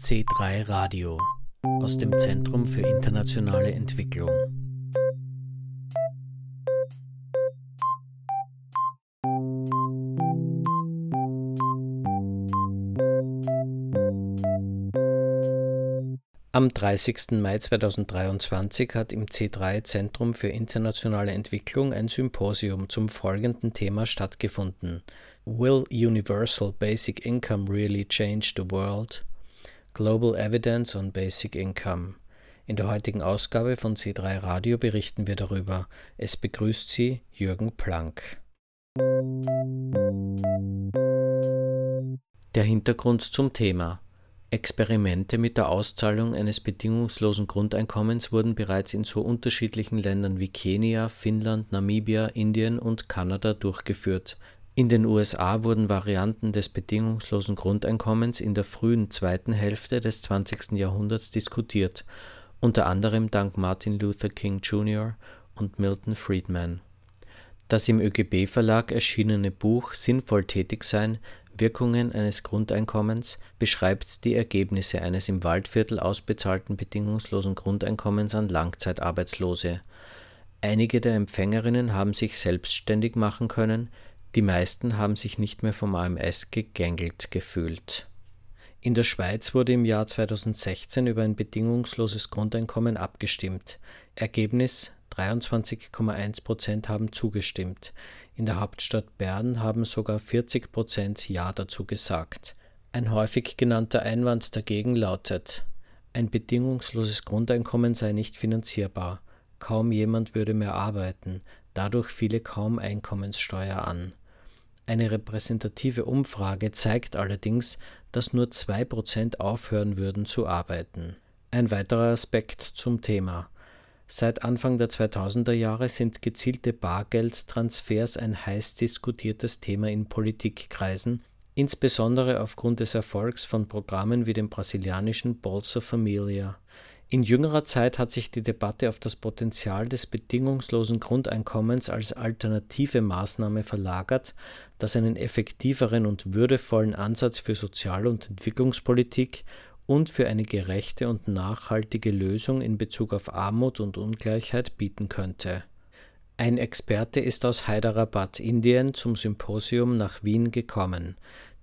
C3 Radio aus dem Zentrum für internationale Entwicklung. Am 30. Mai 2023 hat im C3 Zentrum für internationale Entwicklung ein Symposium zum folgenden Thema stattgefunden. Will Universal Basic Income Really Change the World? Global Evidence on Basic Income. In der heutigen Ausgabe von C3 Radio berichten wir darüber. Es begrüßt Sie Jürgen Planck. Der Hintergrund zum Thema. Experimente mit der Auszahlung eines bedingungslosen Grundeinkommens wurden bereits in so unterschiedlichen Ländern wie Kenia, Finnland, Namibia, Indien und Kanada durchgeführt. In den USA wurden Varianten des bedingungslosen Grundeinkommens in der frühen zweiten Hälfte des 20. Jahrhunderts diskutiert, unter anderem dank Martin Luther King Jr. und Milton Friedman. Das im ÖGB-Verlag erschienene Buch Sinnvoll tätig sein – Wirkungen eines Grundeinkommens beschreibt die Ergebnisse eines im Waldviertel ausbezahlten bedingungslosen Grundeinkommens an Langzeitarbeitslose. Einige der Empfängerinnen haben sich selbstständig machen können die meisten haben sich nicht mehr vom AMS gegängelt gefühlt. In der Schweiz wurde im Jahr 2016 über ein bedingungsloses Grundeinkommen abgestimmt. Ergebnis 23,1 Prozent haben zugestimmt. In der Hauptstadt Bern haben sogar 40 Prozent Ja dazu gesagt. Ein häufig genannter Einwand dagegen lautet, ein bedingungsloses Grundeinkommen sei nicht finanzierbar. Kaum jemand würde mehr arbeiten, dadurch fiele kaum Einkommenssteuer an. Eine repräsentative Umfrage zeigt allerdings, dass nur 2% aufhören würden zu arbeiten. Ein weiterer Aspekt zum Thema. Seit Anfang der 2000er Jahre sind gezielte Bargeldtransfers ein heiß diskutiertes Thema in Politikkreisen, insbesondere aufgrund des Erfolgs von Programmen wie dem brasilianischen Bolsa Familia. In jüngerer Zeit hat sich die Debatte auf das Potenzial des bedingungslosen Grundeinkommens als alternative Maßnahme verlagert, das einen effektiveren und würdevollen Ansatz für Sozial- und Entwicklungspolitik und für eine gerechte und nachhaltige Lösung in Bezug auf Armut und Ungleichheit bieten könnte. Ein Experte ist aus Hyderabad, Indien, zum Symposium nach Wien gekommen.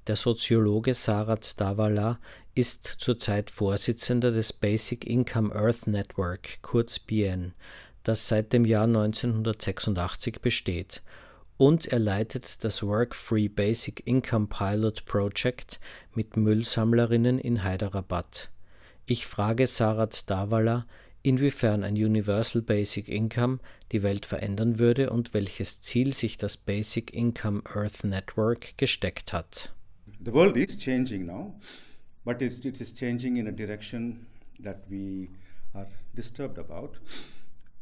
Der Soziologe Sarat Davala ist zurzeit Vorsitzender des Basic Income Earth Network, kurz BN, das seit dem Jahr 1986 besteht, und er leitet das Work Free Basic Income Pilot Project mit Müllsammlerinnen in Hyderabad. Ich frage Sarat Davala, inwiefern ein Universal Basic Income die Welt verändern würde und welches Ziel sich das Basic Income Earth Network gesteckt hat. The world is changing now, but it's, it is changing in a direction that we are disturbed about.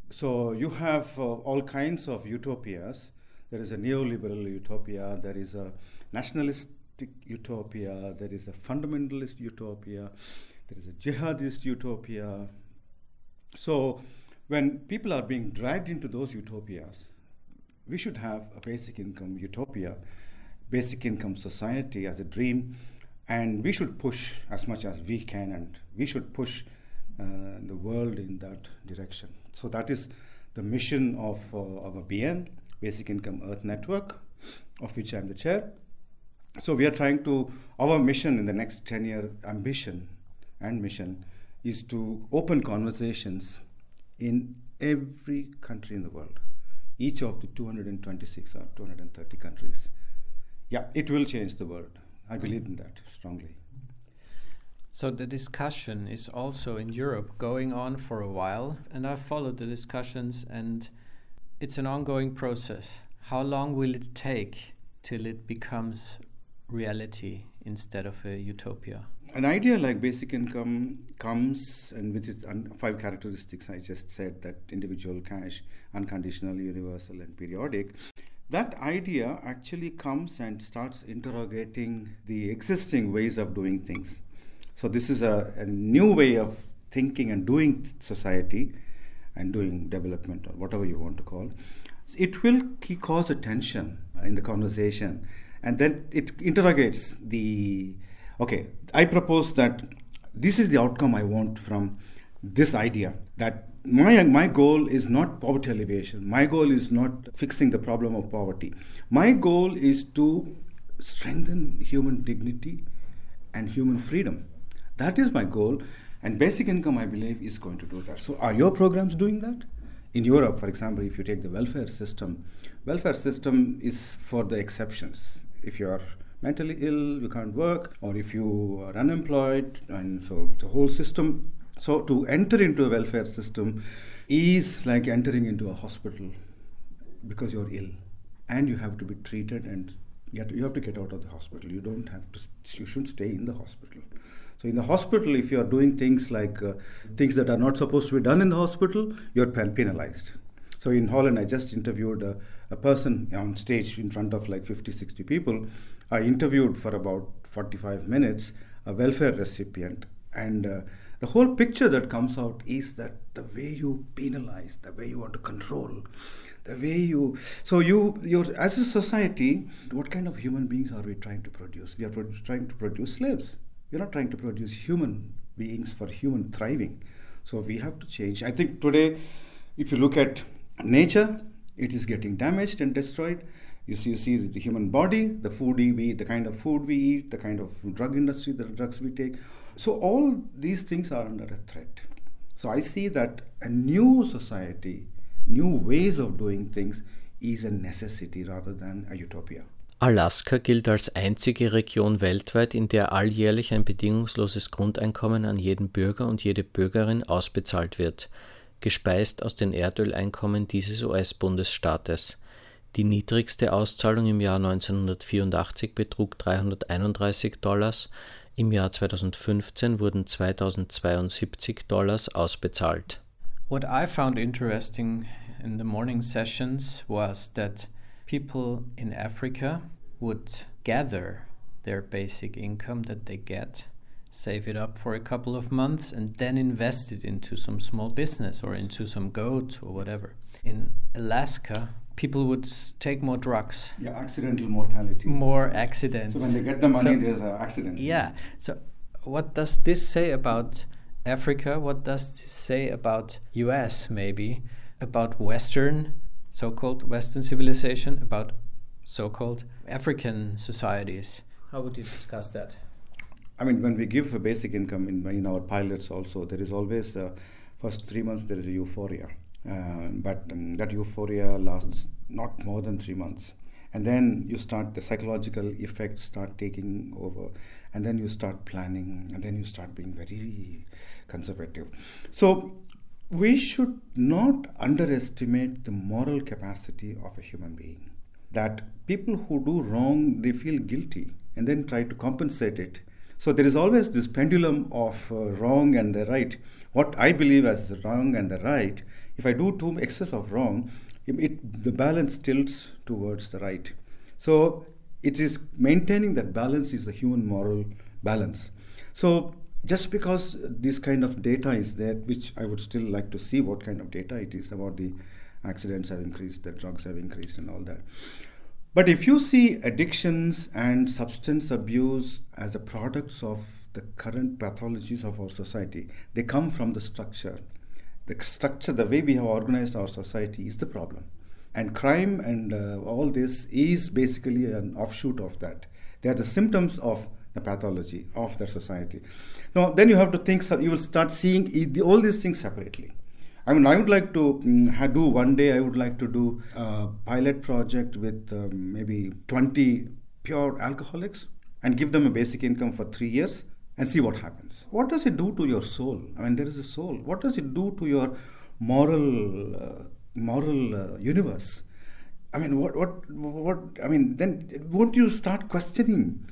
So you have uh, all kinds of utopias. There is a neoliberal utopia, there is a nationalistic utopia, there is a fundamentalist utopia, there is a jihadist utopia. So when people are being dragged into those utopias, we should have a basic income utopia basic income society as a dream, and we should push as much as we can, and we should push uh, the world in that direction. So that is the mission of uh, our BIEN, Basic Income Earth Network, of which I am the chair. So we are trying to, our mission in the next 10 year ambition and mission is to open conversations in every country in the world, each of the 226 or 230 countries yeah, it will change the world. I believe in that strongly. So the discussion is also in Europe going on for a while, and I've followed the discussions, and it's an ongoing process. How long will it take till it becomes reality instead of a utopia? An idea like basic income comes, and with its five characteristics I just said that individual, cash, unconditional, universal, and periodic that idea actually comes and starts interrogating the existing ways of doing things. So, this is a, a, new way of thinking and doing society and doing development, or whatever you want to call. It will cause a tension in the conversation, and then it interrogates the okay. I propose that this is the outcome I want from this idea that my my goal is not poverty alleviation. My goal is not fixing the problem of poverty. My goal is to strengthen human dignity and human freedom. That is my goal, and basic income, I believe, is going to do that. So, are your programs doing that? In Europe, for example, if you take the welfare system, welfare system is for the exceptions. If you are mentally ill, you can't work, or if you are unemployed, and so the whole system so to enter into a welfare system is like entering into a hospital because you're ill and you have to be treated and you have to, you have to get out of the hospital. You don't have to, you shouldn't stay in the hospital. So in the hospital, if you are doing things like uh, things that are not supposed to be done in the hospital, you're penalized. So in Holland, I just interviewed a, a person on stage in front of like 50, 60 people. I interviewed for about 45 minutes a welfare recipient and uh, the whole picture that comes out is that the way you penalize, the way you want to control, the way you. So you, you're as a society, what kind of human beings are we trying to produce? We are trying to produce slaves. We're not trying to produce human beings for human thriving. So we have to change. I think today, if you look at nature, it is getting damaged and destroyed. You see, you see the human body, the food we the kind of food we eat, the kind of drug industry, the drugs we take so all these things are under a threat. So I see that a new society, new ways of doing things is a necessity rather than a utopia. Alaska gilt als einzige Region weltweit, in der alljährlich ein bedingungsloses Grundeinkommen an jeden Bürger und jede Bürgerin ausbezahlt wird, gespeist aus den Erdöleinkommen dieses US-Bundesstaates. Die niedrigste Auszahlung im Jahr 1984 betrug 331 Dollars, Im Jahr 2015 wurden 2072 Dollars ausbezahlt. What I found interesting in the morning sessions was that people in Africa would gather their basic income that they get, save it up for a couple of months, and then invest it into some small business or into some goat or whatever. In Alaska, people would take more drugs. Yeah, accidental mortality. More accidents. So when they get the money, so, there's an accident. Yeah. So what does this say about Africa? What does this say about US maybe? About Western, so-called Western civilization? About so-called African societies? How would you discuss that? I mean, when we give a basic income in, in our pilots also, there is always, uh, first three months, there is a euphoria but um, that euphoria lasts not more than three months. And then you start, the psychological effects start taking over. And then you start planning. And then you start being very conservative. So we should not underestimate the moral capacity of a human being. That people who do wrong, they feel guilty and then try to compensate it. So there is always this pendulum of uh, wrong and the right. What I believe as wrong and the right if I do too excess of wrong, it, the balance tilts towards the right. So it is maintaining that balance is the human moral balance. So just because this kind of data is there, which I would still like to see what kind of data it is about the accidents have increased, the drugs have increased, and all that. But if you see addictions and substance abuse as a products of the current pathologies of our society, they come from the structure the structure, the way we have organized our society is the problem. And crime and uh, all this is basically an offshoot of that. They are the symptoms of the pathology of the society. Now, then you have to think, you will start seeing all these things separately. I mean, I would like to um, do one day, I would like to do a pilot project with um, maybe 20 pure alcoholics and give them a basic income for three years and see what happens. What does it do to your soul? I mean, there is a soul. What does it do to your moral, uh, moral uh, universe? I mean, what, what, what? I mean, then won't you start questioning?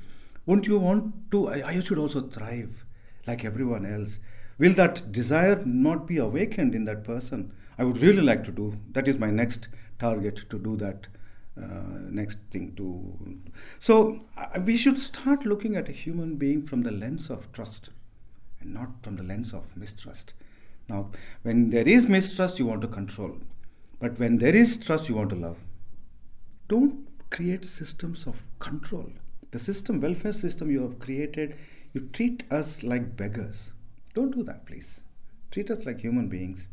Won't you want to? I, I should also thrive like everyone else. Will that desire not be awakened in that person? I would really like to do. That is my next target to do that next thing to so uh, we should start looking at a human being from the lens of trust and not from the lens of mistrust now when there is mistrust you want to control but when there is trust you want to love don't create systems of control the system welfare system you have created you treat us like beggars. Don't do that, please. Treat us like human beings.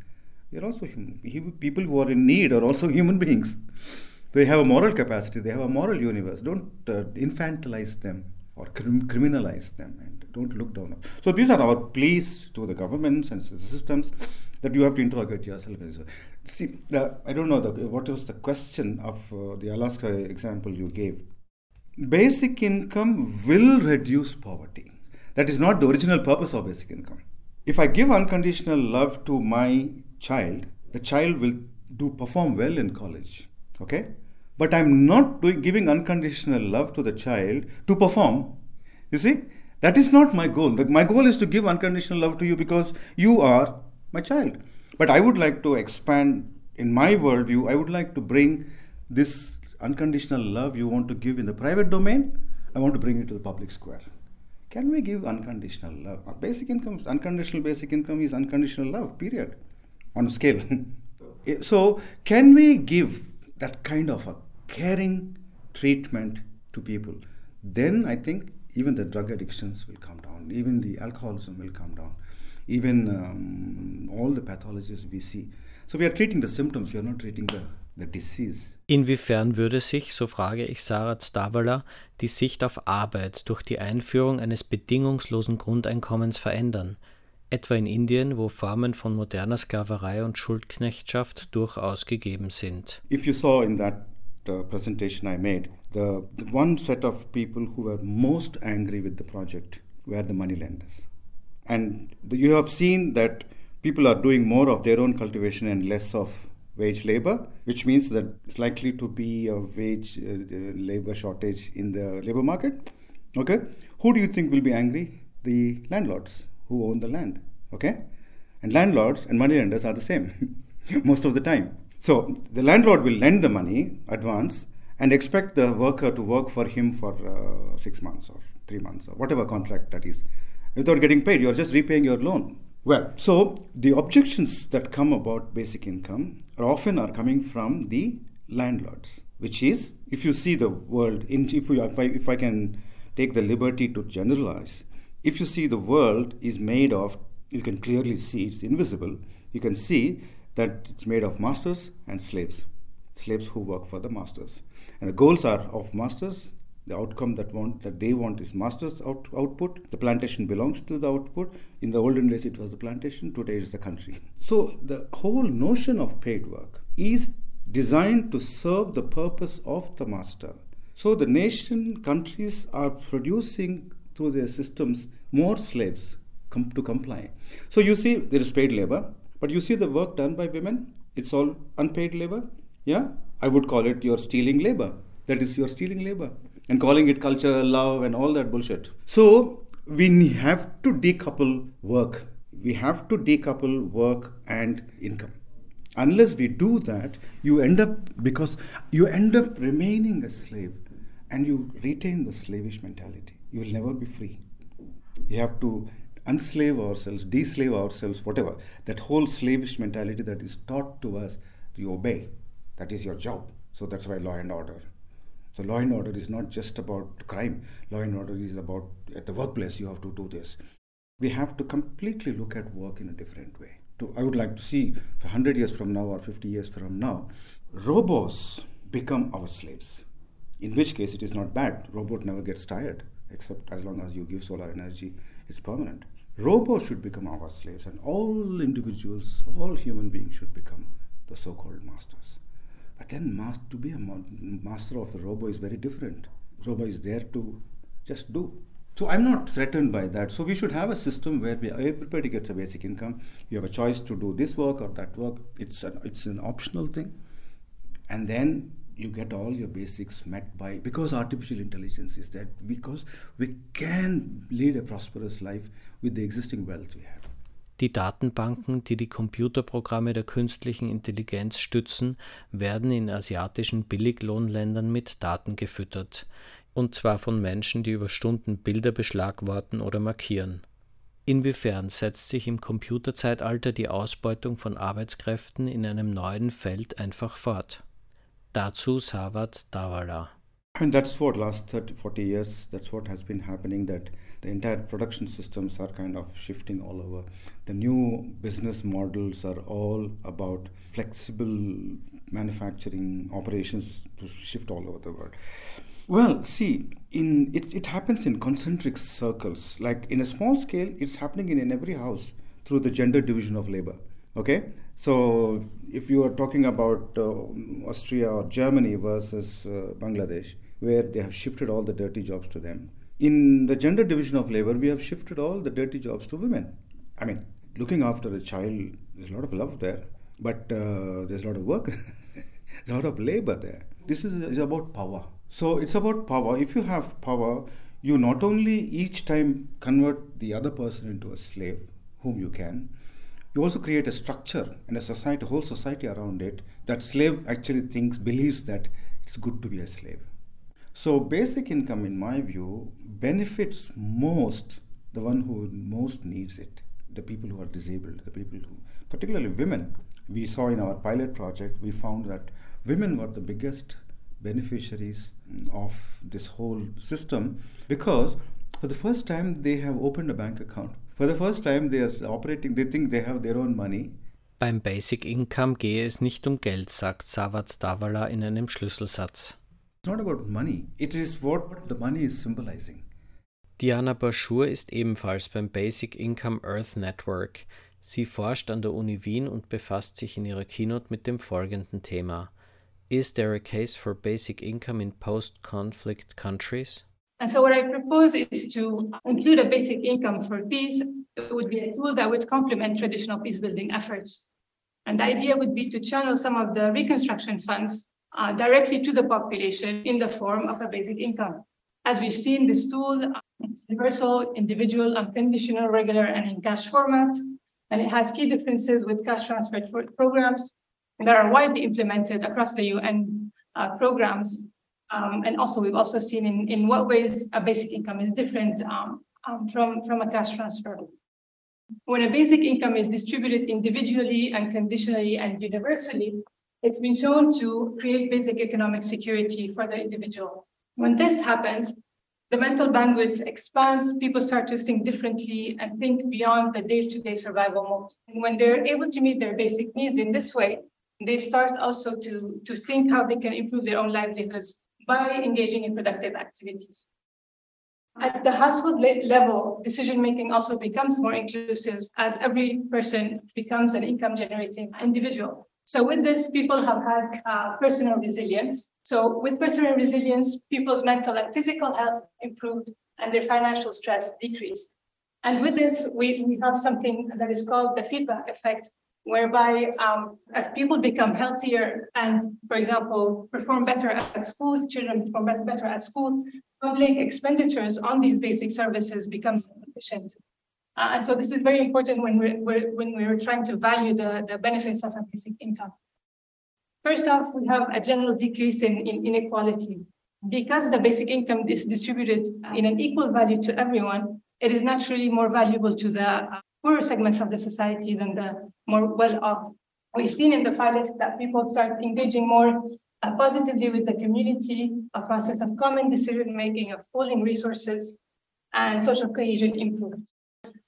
We are also human. People who are in need are also human beings. They have a moral capacity, they have a moral universe. Don't uh, infantilize them or crim- criminalize them and don't look down. On. So these are our pleas to the governments and the systems that you have to interrogate yourself. See, I don't know the, what was the question of uh, the Alaska example you gave. Basic income will reduce poverty. That is not the original purpose of basic income. If I give unconditional love to my child, the child will do perform well in college. Okay? But I'm not doing, giving unconditional love to the child to perform. You see? That is not my goal. My goal is to give unconditional love to you because you are my child. But I would like to expand in my worldview, I would like to bring this unconditional love you want to give in the private domain, I want to bring it to the public square. Can we give unconditional love? Basic income, unconditional basic income is unconditional love, period, on a scale. so, can we give that kind of a caring treatment to people? Then I think even the drug addictions will come down, even the alcoholism will come down even um, all the pathologies we see. So we are treating the symptoms, we are not treating the. Inwiefern würde sich, so frage ich Sarat Stavala, die Sicht auf Arbeit durch die Einführung eines bedingungslosen Grundeinkommens verändern? Etwa in Indien, wo Formen von moderner Sklaverei und Schuldknechtschaft durchaus gegeben sind. If you saw in that uh, presentation I made, the, the one set of people who were most angry with the project were the moneylenders. And you have seen that people are doing more of their own cultivation and less of wage labor, which means that it's likely to be a wage uh, labor shortage in the labor market. Okay, who do you think will be angry? The landlords who own the land. Okay, and landlords and moneylenders are the same most of the time. So the landlord will lend the money advance and expect the worker to work for him for uh, six months or three months or whatever contract that is without getting paid. You're just repaying your loan. Well, so the objections that come about basic income are often are coming from the landlords, which is if you see the world, in, if, if, I, if I can take the liberty to generalize, if you see the world is made of, you can clearly see it's invisible, you can see that it's made of masters and slaves, slaves who work for the masters. And the goals are of masters. The outcome that want that they want is master's out, output. The plantation belongs to the output. In the olden days it was the plantation. Today it's the country. So the whole notion of paid work is designed to serve the purpose of the master. So the nation countries are producing through their systems more slaves com- to comply so you see there is paid labor but you see the work done by women it's all unpaid labor yeah i would call it your stealing labor that is your stealing labor and calling it culture, love, and all that bullshit. So we have to decouple work. We have to decouple work and income. Unless we do that, you end up because you end up remaining a slave and you retain the slavish mentality. You will never be free. You have to unslave ourselves, deslave ourselves, whatever. That whole slavish mentality that is taught to us, you obey. That is your job. So that's why law and order. So law and order is not just about crime. Law and order is about at the workplace you have to do this. We have to completely look at work in a different way. To, I would like to see 100 years from now or 50 years from now, robots become our slaves. In which case it is not bad. Robot never gets tired, except as long as you give solar energy, it's permanent. Robots should become our slaves, and all individuals, all human beings should become the so called masters. But then to be a master of a robo is very different. Robo is there to just do. So I'm not threatened by that. So we should have a system where we, everybody gets a basic income. You have a choice to do this work or that work. It's an, it's an optional thing. And then you get all your basics met by because artificial intelligence is there because we can lead a prosperous life with the existing wealth we have. Die Datenbanken, die die Computerprogramme der künstlichen Intelligenz stützen, werden in asiatischen Billiglohnländern mit Daten gefüttert, und zwar von Menschen, die über Stunden Bilder beschlagworten oder markieren. Inwiefern setzt sich im Computerzeitalter die Ausbeutung von Arbeitskräften in einem neuen Feld einfach fort? Dazu Sarath Davala. And that's what last 30, 40 years, that's what has been happening that the entire production systems are kind of shifting all over. The new business models are all about flexible manufacturing operations to shift all over the world. Well, see, in it, it happens in concentric circles. Like in a small scale, it's happening in, in every house through the gender division of labor. Okay, so if you are talking about uh, Austria or Germany versus uh, Bangladesh, where they have shifted all the dirty jobs to them, in the gender division of labor, we have shifted all the dirty jobs to women. I mean, looking after a child, there's a lot of love there, but uh, there's a lot of work, a lot of labor there. This is, is about power. So it's about power. If you have power, you not only each time convert the other person into a slave, whom you can, you also create a structure and a society, a whole society around it that slave actually thinks, believes that it's good to be a slave. So basic income, in my view, benefits most the one who most needs it, the people who are disabled, the people who, particularly women. We saw in our pilot project, we found that women were the biggest beneficiaries of this whole system because for the first time they have opened a bank account. For the first time they are operating, they think they have their own money. Beim Basic Income gehe es nicht um Geld, sagt Savat Davala in einem Schlüsselsatz. not about money, it is what the money is symbolizing. Diana Baschur ist ebenfalls beim Basic Income Earth Network. Sie forscht an der Uni Wien und befasst sich in ihrer Keynote mit dem folgenden Thema. Is there a case for basic income in post-conflict countries? And so what I propose is to include a basic income for peace. It would be a tool that would complement traditional peace building efforts. And the idea would be to channel some of the reconstruction funds uh, directly to the population in the form of a basic income. As we've seen, this tool is universal, individual, unconditional, regular, and in cash format. And it has key differences with cash transfer programs that are widely implemented across the UN uh, programs. Um, and also, we've also seen in, in what ways a basic income is different um, um, from, from a cash transfer. When a basic income is distributed individually, and conditionally and universally, it's been shown to create basic economic security for the individual. When this happens, the mental bandwidth expands, people start to think differently and think beyond the day to day survival mode. And when they're able to meet their basic needs in this way, they start also to, to think how they can improve their own livelihoods by engaging in productive activities. At the household level, decision making also becomes more inclusive as every person becomes an income generating individual. So with this, people have had uh, personal resilience. So with personal resilience, people's mental and physical health improved and their financial stress decreased. And with this, we, we have something that is called the feedback effect, whereby um, as people become healthier and, for example, perform better at school, children perform better at school, public expenditures on these basic services becomes efficient. Uh, and so this is very important when we're, we're, when we're trying to value the, the benefits of a basic income. First off, we have a general decrease in, in inequality. Because the basic income is distributed in an equal value to everyone, it is naturally more valuable to the uh, poorer segments of the society than the more well-off. We've seen in the pilot that people start engaging more uh, positively with the community, a process of common decision-making, of pooling resources, and social cohesion improved.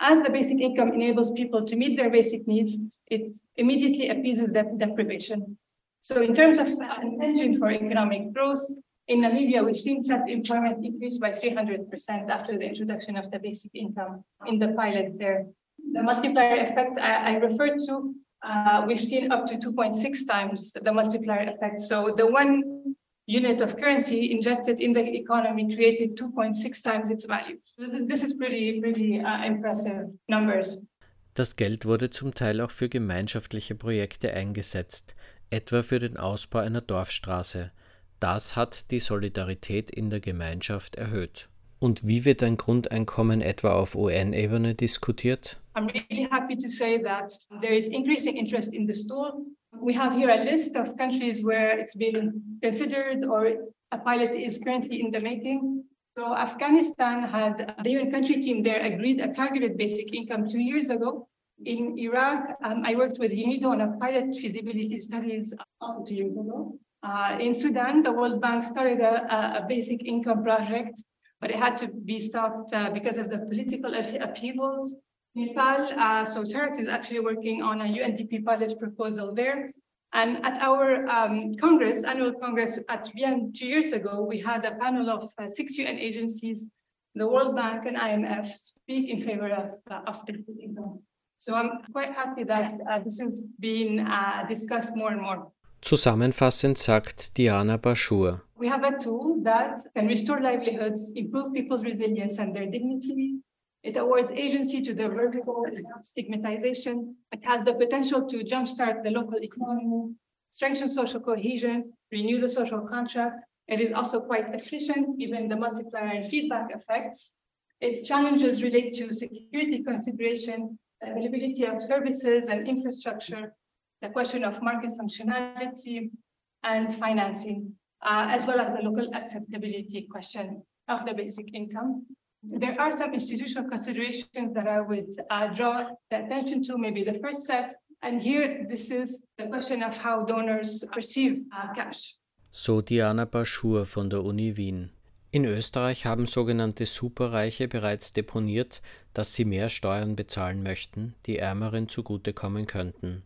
As the basic income enables people to meet their basic needs, it immediately appeases the deprivation. So in terms of an engine for economic growth, in Namibia, we've seen self-employment increase by 300% after the introduction of the basic income in the pilot there. The multiplier effect I, I referred to, uh, we've seen up to 2.6 times the multiplier effect. So the one unit of currency injected in the economy created 2.6 times its value. This is pretty, pretty uh, impressive numbers. Das Geld wurde zum Teil auch für gemeinschaftliche Projekte eingesetzt, etwa für den Ausbau einer Dorfstraße. Das hat die Solidarität in der Gemeinschaft erhöht. Und wie wird ein Grundeinkommen etwa auf UN-Ebene diskutiert? I'm really happy to say that there is increasing interest in this tool We have here a list of countries where it's been considered or a pilot is currently in the making. So Afghanistan had the UN country team there agreed a targeted basic income two years ago. In Iraq, um, I worked with UNIDO on a pilot feasibility studies also two years ago. Uh, in Sudan, the World Bank started a, a, basic income project, but it had to be stopped uh, because of the political upheavals. Nepal, uh, so SHERAX is actually working on a UNDP pilot proposal there. And at our um, Congress, annual Congress at BIEN two years ago, we had a panel of uh, six UN agencies, the World Bank and IMF speak in favor of, uh, of income. So I'm quite happy that uh, this has been uh, discussed more and more. Zusammenfassend sagt Diana Bashur. We have a tool that can restore livelihoods, improve people's resilience and their dignity. It awards agency to the vertical stigmatization. It has the potential to jumpstart the local economy, strengthen social cohesion, renew the social contract. It is also quite efficient, given the multiplier and feedback effects. Its challenges relate to security consideration, availability of services and infrastructure, the question of market functionality and financing, uh, as well as the local acceptability question of the basic income. There are some institutional considerations that I would uh, draw the attention to, maybe the first set. And here, this is the question of how donors perceive uh, cash. So Diana Baschur von der Uni Wien. In Österreich haben sogenannte Superreiche bereits deponiert, dass sie mehr Steuern bezahlen möchten, die Ärmeren zugutekommen könnten.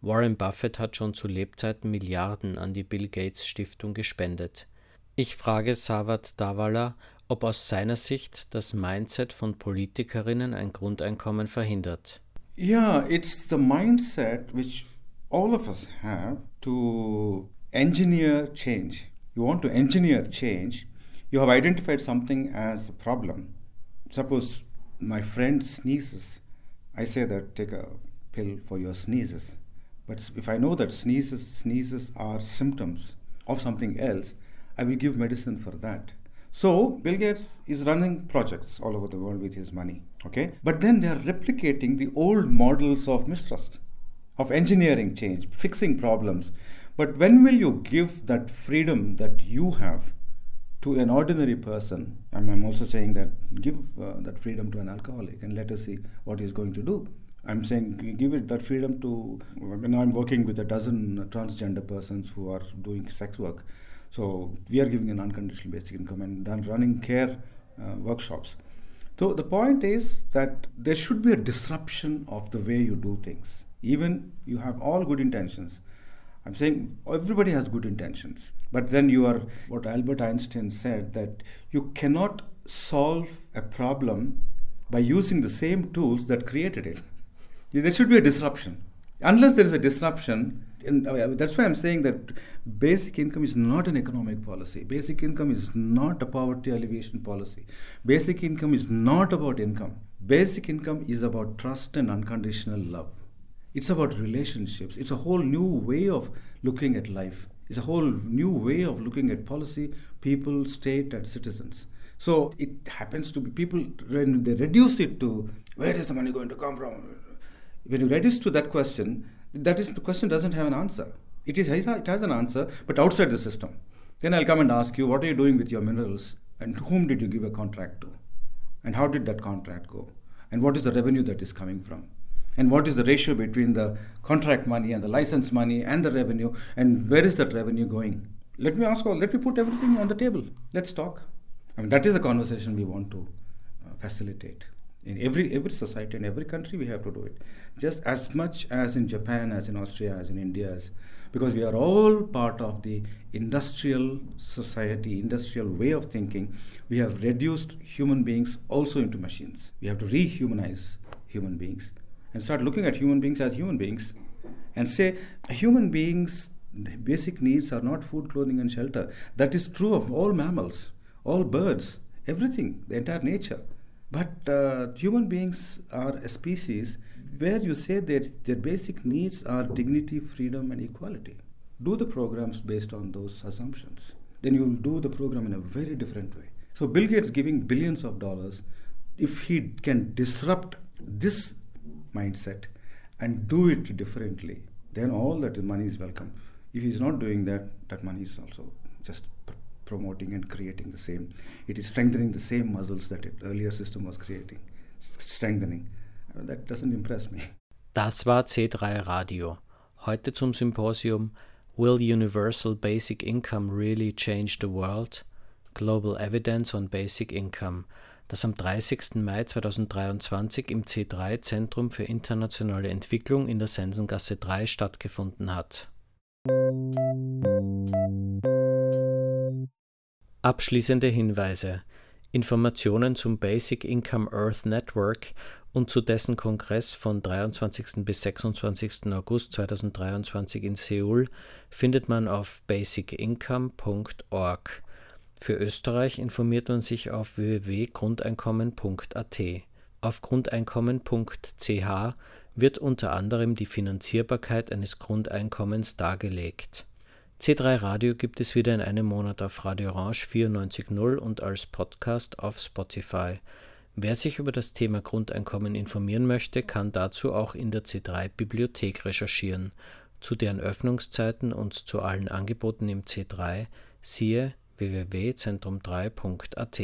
Warren Buffett hat schon zu Lebzeiten Milliarden an die Bill Gates Stiftung gespendet. Ich frage Sawat Davala, ob aus seiner Sicht das Mindset von Politikerinnen ein Grundeinkommen verhindert. Yeah, it's the mindset which all of us have to engineer change. You want to engineer change. You have identified something as a problem. Suppose my friend sneezes. I say that take a pill for your sneezes. But if I know that sneezes, sneezes are symptoms of something else, I will give medicine for that. So Bill Gates is running projects all over the world with his money. Okay, but then they are replicating the old models of mistrust, of engineering change, fixing problems. But when will you give that freedom that you have to an ordinary person? And I'm also saying that give uh, that freedom to an alcoholic and let us see what he's going to do. I'm saying give it that freedom to. I'm working with a dozen transgender persons who are doing sex work, so we are giving an unconditional basic income and then running care uh, workshops. So the point is that there should be a disruption of the way you do things. Even you have all good intentions. I'm saying everybody has good intentions, but then you are what Albert Einstein said that you cannot solve a problem by using the same tools that created it. There should be a disruption. Unless there is a disruption, and uh, that's why I'm saying that basic income is not an economic policy. Basic income is not a poverty alleviation policy. Basic income is not about income. Basic income is about trust and unconditional love. It's about relationships. It's a whole new way of looking at life. It's a whole new way of looking at policy, people, state, and citizens. So it happens to be people, when they reduce it to where is the money going to come from? When you reduce to that question, that is the question doesn't have an answer. It is it has an answer, but outside the system. Then I'll come and ask you, what are you doing with your minerals, and whom did you give a contract to, and how did that contract go, and what is the revenue that is coming from, and what is the ratio between the contract money and the license money and the revenue, and where is that revenue going? Let me ask all. Let me put everything on the table. Let's talk. I mean, that is the conversation we want to uh, facilitate in every every society in every country we have to do it. Just as much as in japan as in austria as in india as, because we are all part of the industrial society industrial way of thinking we have reduced human beings also into machines. We have to rehumanize human beings and start looking at human beings as human beings and say human beings basic needs are not food clothing and shelter. That is true of all mammals all birds everything the entire nature but uh, human beings are a species where you say that their basic needs are dignity, freedom, and equality. Do the programs based on those assumptions. Then you will do the program in a very different way. So, Bill Gates giving billions of dollars, if he can disrupt this mindset and do it differently, then all that money is welcome. If he's not doing that, that money is also just promoting and creating the same. It is strengthening the same muscles that the earlier system was creating, strengthening. Uh, that doesn't impress me. Das war C3 Radio. Heute zum Symposium Will Universal Basic Income Really Change the World? Global Evidence on Basic Income, das am 30. Mai 2023 im C3 Zentrum für internationale Entwicklung in der Sensengasse 3 stattgefunden hat. Abschließende Hinweise Informationen zum Basic Income Earth Network und zu dessen Kongress von 23. bis 26. August 2023 in Seoul findet man auf basicincome.org. Für Österreich informiert man sich auf www.grundeinkommen.at. Auf grundeinkommen.ch wird unter anderem die Finanzierbarkeit eines Grundeinkommens dargelegt. C3 Radio gibt es wieder in einem Monat auf Radio Orange 94.0 und als Podcast auf Spotify. Wer sich über das Thema Grundeinkommen informieren möchte, kann dazu auch in der C3 Bibliothek recherchieren. Zu deren Öffnungszeiten und zu allen Angeboten im C3 siehe www.zentrum3.at.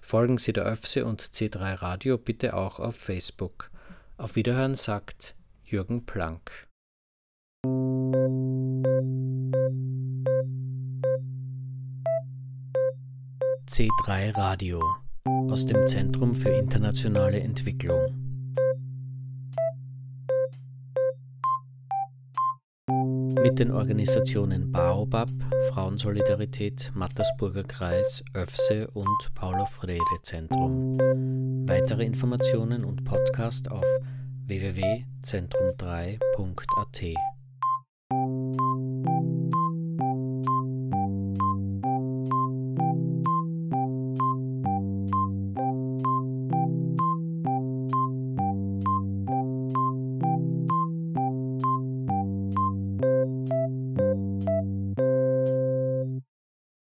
Folgen Sie der ÖFSE und C3 Radio bitte auch auf Facebook. Auf Wiederhören sagt Jürgen Planck. C3 Radio aus dem Zentrum für internationale Entwicklung. Mit den Organisationen Baobab, Frauensolidarität, Mattersburger Kreis, ÖFSE und Paulo Freire Zentrum. Weitere Informationen und Podcast auf www.zentrum3.at.